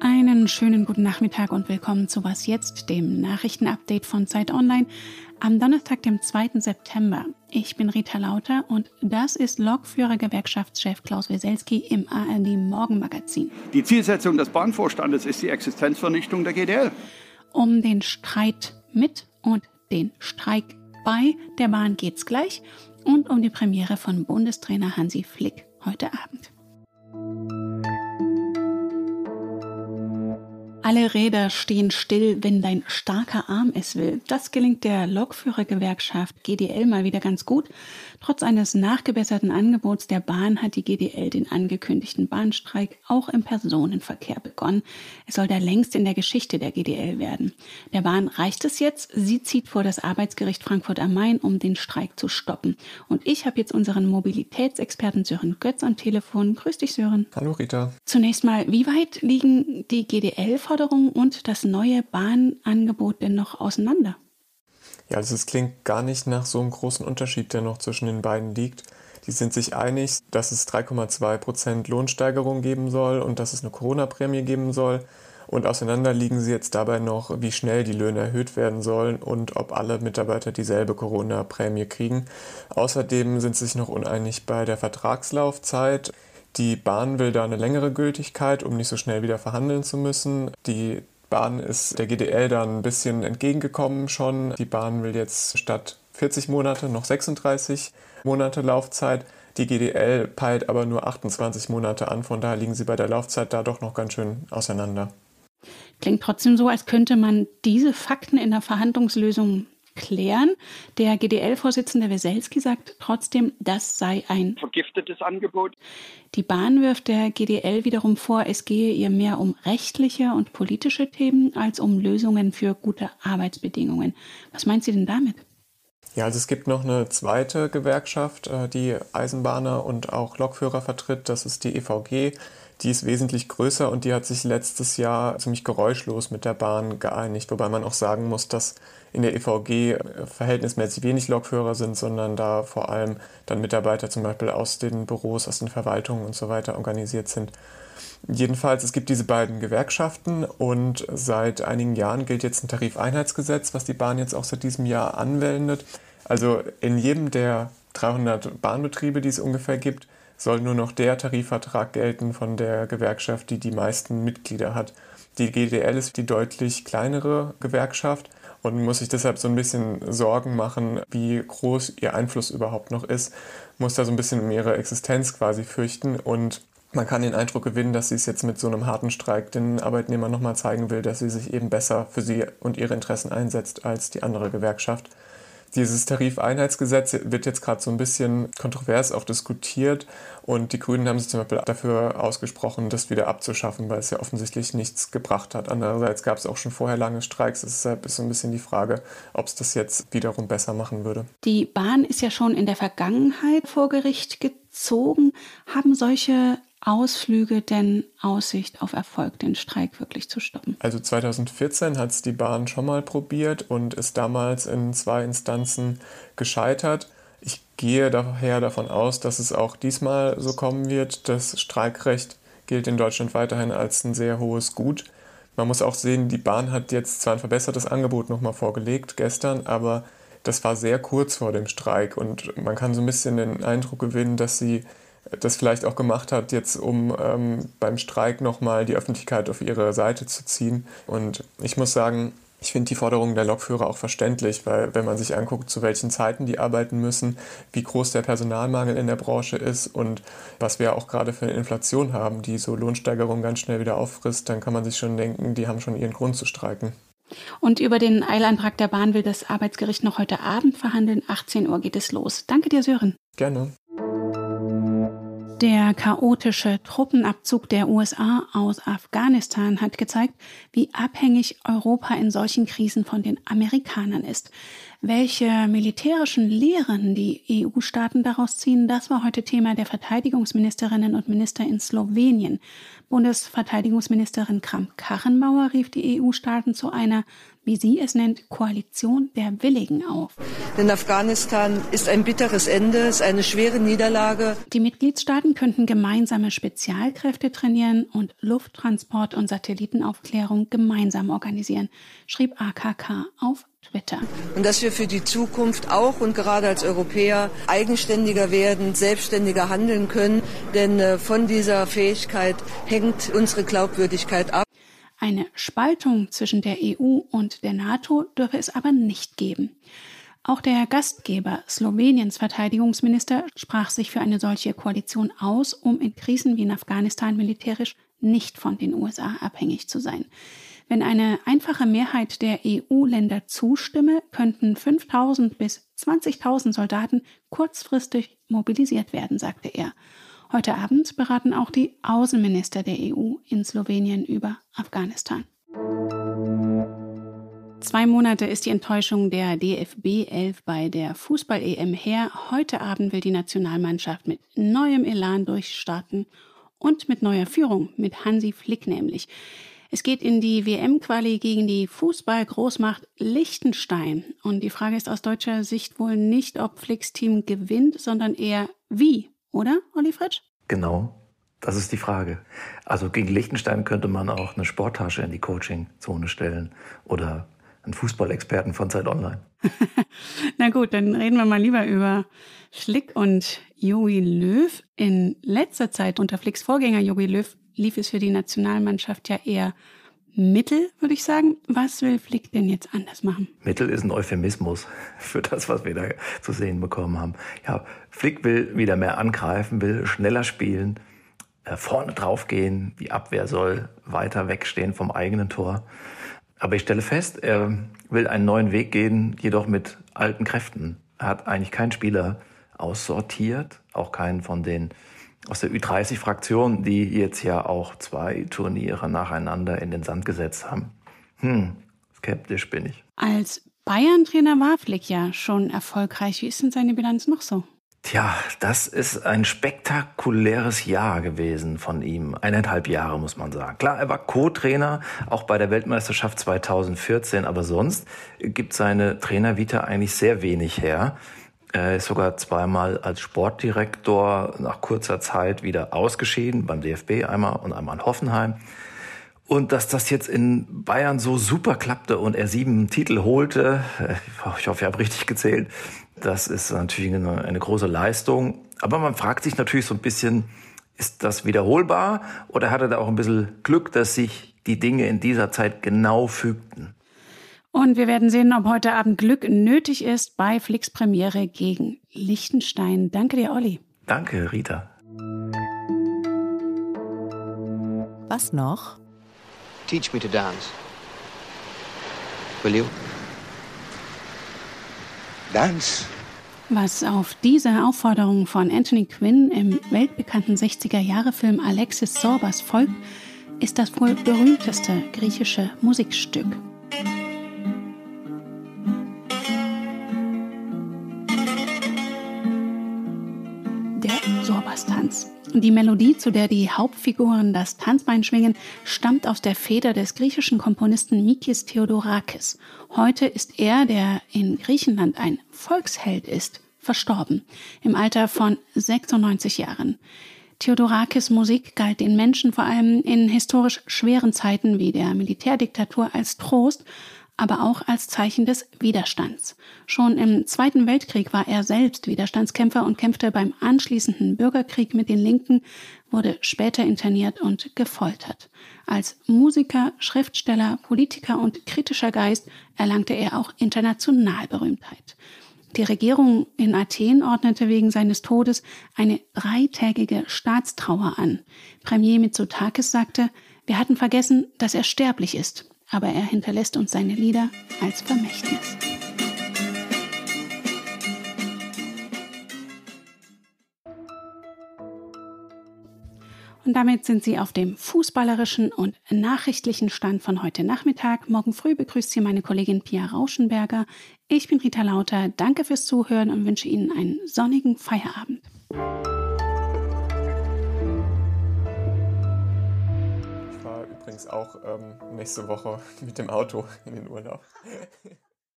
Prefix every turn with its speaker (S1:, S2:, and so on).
S1: Einen schönen guten Nachmittag und willkommen zu Was jetzt, dem Nachrichtenupdate von Zeit Online am Donnerstag, dem 2. September. Ich bin Rita Lauter und das ist Lokführer-Gewerkschaftschef Klaus Weselski im ARD Morgenmagazin.
S2: Die Zielsetzung des Bahnvorstandes ist die Existenzvernichtung der GDL.
S1: Um den Streit mit und den Streik bei der Bahn geht's gleich und um die Premiere von Bundestrainer Hansi Flick heute Abend. Alle Räder stehen still, wenn dein starker Arm es will. Das gelingt der Lokführergewerkschaft GDL mal wieder ganz gut. Trotz eines nachgebesserten Angebots der Bahn hat die GDL den angekündigten Bahnstreik auch im Personenverkehr begonnen. Es soll da längst in der Geschichte der GDL werden. Der Bahn reicht es jetzt. Sie zieht vor das Arbeitsgericht Frankfurt am Main, um den Streik zu stoppen. Und ich habe jetzt unseren Mobilitätsexperten Sören Götz am Telefon. Grüß dich, Sören.
S3: Hallo, Rita.
S1: Zunächst mal, wie weit liegen die GDL vor Anforderungen und das neue Bahnangebot denn noch auseinander?
S3: Ja, also es klingt gar nicht nach so einem großen Unterschied, der noch zwischen den beiden liegt. Die sind sich einig, dass es 3,2 Prozent Lohnsteigerung geben soll und dass es eine Corona-Prämie geben soll. Und auseinander liegen sie jetzt dabei noch, wie schnell die Löhne erhöht werden sollen und ob alle Mitarbeiter dieselbe Corona-Prämie kriegen. Außerdem sind sie sich noch uneinig bei der Vertragslaufzeit. Die Bahn will da eine längere Gültigkeit, um nicht so schnell wieder verhandeln zu müssen. Die Bahn ist der GDL da ein bisschen entgegengekommen schon. Die Bahn will jetzt statt 40 Monate noch 36 Monate Laufzeit. Die GDL peilt aber nur 28 Monate an, von daher liegen sie bei der Laufzeit da doch noch ganz schön auseinander.
S1: Klingt trotzdem so, als könnte man diese Fakten in der Verhandlungslösung klären. Der GDL-Vorsitzende Weselski sagt trotzdem, das sei ein
S2: vergiftetes Angebot.
S1: Die Bahn wirft der GDL wiederum vor, es gehe ihr mehr um rechtliche und politische Themen als um Lösungen für gute Arbeitsbedingungen. Was meint sie denn damit?
S3: Ja, also es gibt noch eine zweite Gewerkschaft, äh, die Eisenbahner und auch Lokführer vertritt. Das ist die EVG. Die ist wesentlich größer und die hat sich letztes Jahr ziemlich geräuschlos mit der Bahn geeinigt. Wobei man auch sagen muss, dass in der EVG verhältnismäßig wenig Lokführer sind, sondern da vor allem dann Mitarbeiter zum Beispiel aus den Büros, aus den Verwaltungen und so weiter organisiert sind. Jedenfalls, es gibt diese beiden Gewerkschaften und seit einigen Jahren gilt jetzt ein Tarifeinheitsgesetz, was die Bahn jetzt auch seit diesem Jahr anwendet. Also in jedem der 300 Bahnbetriebe, die es ungefähr gibt, soll nur noch der Tarifvertrag gelten von der Gewerkschaft, die die meisten Mitglieder hat. Die GDL ist die deutlich kleinere Gewerkschaft und muss sich deshalb so ein bisschen Sorgen machen, wie groß ihr Einfluss überhaupt noch ist, muss da so ein bisschen um ihre Existenz quasi fürchten und man kann den Eindruck gewinnen, dass sie es jetzt mit so einem harten Streik den Arbeitnehmern nochmal zeigen will, dass sie sich eben besser für sie und ihre Interessen einsetzt als die andere Gewerkschaft. Dieses Tarifeinheitsgesetz wird jetzt gerade so ein bisschen kontrovers auch diskutiert und die Grünen haben sich zum Beispiel dafür ausgesprochen, das wieder abzuschaffen, weil es ja offensichtlich nichts gebracht hat. Andererseits gab es auch schon vorher lange Streiks. Deshalb ist so ein bisschen die Frage, ob es das jetzt wiederum besser machen würde.
S1: Die Bahn ist ja schon in der Vergangenheit vor Gericht gezogen. Haben solche Ausflüge denn Aussicht auf Erfolg, den Streik wirklich zu stoppen?
S3: Also 2014 hat es die Bahn schon mal probiert und ist damals in zwei Instanzen gescheitert. Ich gehe daher davon aus, dass es auch diesmal so kommen wird. Das Streikrecht gilt in Deutschland weiterhin als ein sehr hohes Gut. Man muss auch sehen, die Bahn hat jetzt zwar ein verbessertes Angebot nochmal vorgelegt gestern, aber das war sehr kurz vor dem Streik und man kann so ein bisschen den Eindruck gewinnen, dass sie das vielleicht auch gemacht hat, jetzt um ähm, beim Streik nochmal die Öffentlichkeit auf ihre Seite zu ziehen. Und ich muss sagen, ich finde die Forderungen der Lokführer auch verständlich, weil wenn man sich anguckt, zu welchen Zeiten die arbeiten müssen, wie groß der Personalmangel in der Branche ist und was wir auch gerade für eine Inflation haben, die so Lohnsteigerungen ganz schnell wieder auffrisst, dann kann man sich schon denken, die haben schon ihren Grund zu streiken.
S1: Und über den Eilantrag der Bahn will das Arbeitsgericht noch heute Abend verhandeln. 18 Uhr geht es los. Danke dir, Sören.
S3: Gerne.
S1: Der chaotische Truppenabzug der USA aus Afghanistan hat gezeigt, wie abhängig Europa in solchen Krisen von den Amerikanern ist. Welche militärischen Lehren die EU-Staaten daraus ziehen, das war heute Thema der Verteidigungsministerinnen und Minister in Slowenien. Bundesverteidigungsministerin Kramp-Karrenbauer rief die EU-Staaten zu einer, wie sie es nennt, Koalition der Willigen auf.
S4: Denn Afghanistan ist ein bitteres Ende, ist eine schwere Niederlage.
S1: Die Mitgliedstaaten könnten gemeinsame Spezialkräfte trainieren und Lufttransport und Satellitenaufklärung gemeinsam organisieren, schrieb AKK auf Twitter.
S4: Und dass wir für die Zukunft auch und gerade als Europäer eigenständiger werden, selbstständiger handeln können, denn äh, von dieser Fähigkeit hängt unsere Glaubwürdigkeit ab.
S1: Eine Spaltung zwischen der EU und der NATO dürfe es aber nicht geben. Auch der Gastgeber Sloweniens Verteidigungsminister sprach sich für eine solche Koalition aus, um in Krisen wie in Afghanistan militärisch nicht von den USA abhängig zu sein. Wenn eine einfache Mehrheit der EU-Länder zustimme, könnten 5000 bis 20.000 Soldaten kurzfristig mobilisiert werden, sagte er. Heute Abend beraten auch die Außenminister der EU in Slowenien über Afghanistan. Zwei Monate ist die Enttäuschung der DFB 11 bei der Fußball-EM her. Heute Abend will die Nationalmannschaft mit neuem Elan durchstarten und mit neuer Führung, mit Hansi Flick nämlich. Es geht in die WM-Quali gegen die Fußball-Großmacht Liechtenstein. Und die Frage ist aus deutscher Sicht wohl nicht, ob Flicks Team gewinnt, sondern eher wie, oder, Olli Fritsch?
S5: Genau, das ist die Frage. Also gegen Liechtenstein könnte man auch eine Sporttasche in die Coaching-Zone stellen oder einen Fußballexperten von Zeit Online.
S1: Na gut, dann reden wir mal lieber über Flick und Jogi Löw. In letzter Zeit unter Flicks Vorgänger Jogi Löw lief es für die Nationalmannschaft ja eher Mittel, würde ich sagen. Was will Flick denn jetzt anders machen?
S5: Mittel ist ein Euphemismus für das, was wir da zu sehen bekommen haben. Ja, Flick will wieder mehr angreifen, will schneller spielen, äh, vorne drauf gehen. Die Abwehr soll weiter wegstehen vom eigenen Tor. Aber ich stelle fest, er will einen neuen Weg gehen, jedoch mit alten Kräften. Er hat eigentlich keinen Spieler aussortiert, auch keinen von den aus der Ü30-Fraktion, die jetzt ja auch zwei Turniere nacheinander in den Sand gesetzt haben. Hm, skeptisch bin ich.
S1: Als Bayern-Trainer war Flick ja schon erfolgreich. Wie ist denn seine Bilanz noch so?
S5: Tja, das ist ein spektakuläres Jahr gewesen von ihm. Eineinhalb Jahre, muss man sagen. Klar, er war Co-Trainer, auch bei der Weltmeisterschaft 2014, aber sonst gibt seine Trainervita eigentlich sehr wenig her. Er ist sogar zweimal als Sportdirektor nach kurzer Zeit wieder ausgeschieden, beim DFB einmal und einmal in Hoffenheim. Und dass das jetzt in Bayern so super klappte und er sieben Titel holte, äh, ich hoffe, ich habe richtig gezählt, das ist natürlich eine, eine große Leistung. Aber man fragt sich natürlich so ein bisschen, ist das wiederholbar oder hat er da auch ein bisschen Glück, dass sich die Dinge in dieser Zeit genau fügten?
S1: Und wir werden sehen, ob heute Abend Glück nötig ist bei Flix Premiere gegen Liechtenstein. Danke dir, Olli.
S5: Danke, Rita.
S6: Was noch?
S7: Teach me to dance. Will you?
S2: Dance.
S1: Was auf diese Aufforderung von Anthony Quinn im weltbekannten 60er-Jahre-Film Alexis Sorbas folgt, ist das wohl berühmteste griechische Musikstück. Sorbas-Tanz. Die Melodie, zu der die Hauptfiguren das Tanzbein schwingen, stammt aus der Feder des griechischen Komponisten Mikis Theodorakis. Heute ist er, der in Griechenland ein Volksheld ist, verstorben, im Alter von 96 Jahren. Theodorakis Musik galt den Menschen vor allem in historisch schweren Zeiten wie der Militärdiktatur als Trost, aber auch als Zeichen des Widerstands. Schon im Zweiten Weltkrieg war er selbst Widerstandskämpfer und kämpfte beim anschließenden Bürgerkrieg mit den Linken, wurde später interniert und gefoltert. Als Musiker, Schriftsteller, Politiker und kritischer Geist erlangte er auch international Berühmtheit. Die Regierung in Athen ordnete wegen seines Todes eine dreitägige Staatstrauer an. Premier Mitsotakis sagte, wir hatten vergessen, dass er sterblich ist aber er hinterlässt uns seine Lieder als Vermächtnis. Und damit sind Sie auf dem fußballerischen und nachrichtlichen Stand von heute Nachmittag. Morgen früh begrüßt Sie meine Kollegin Pia Rauschenberger. Ich bin Rita Lauter. Danke fürs Zuhören und wünsche Ihnen einen sonnigen Feierabend.
S3: Übrigens auch ähm, nächste Woche mit dem Auto in den Urlaub.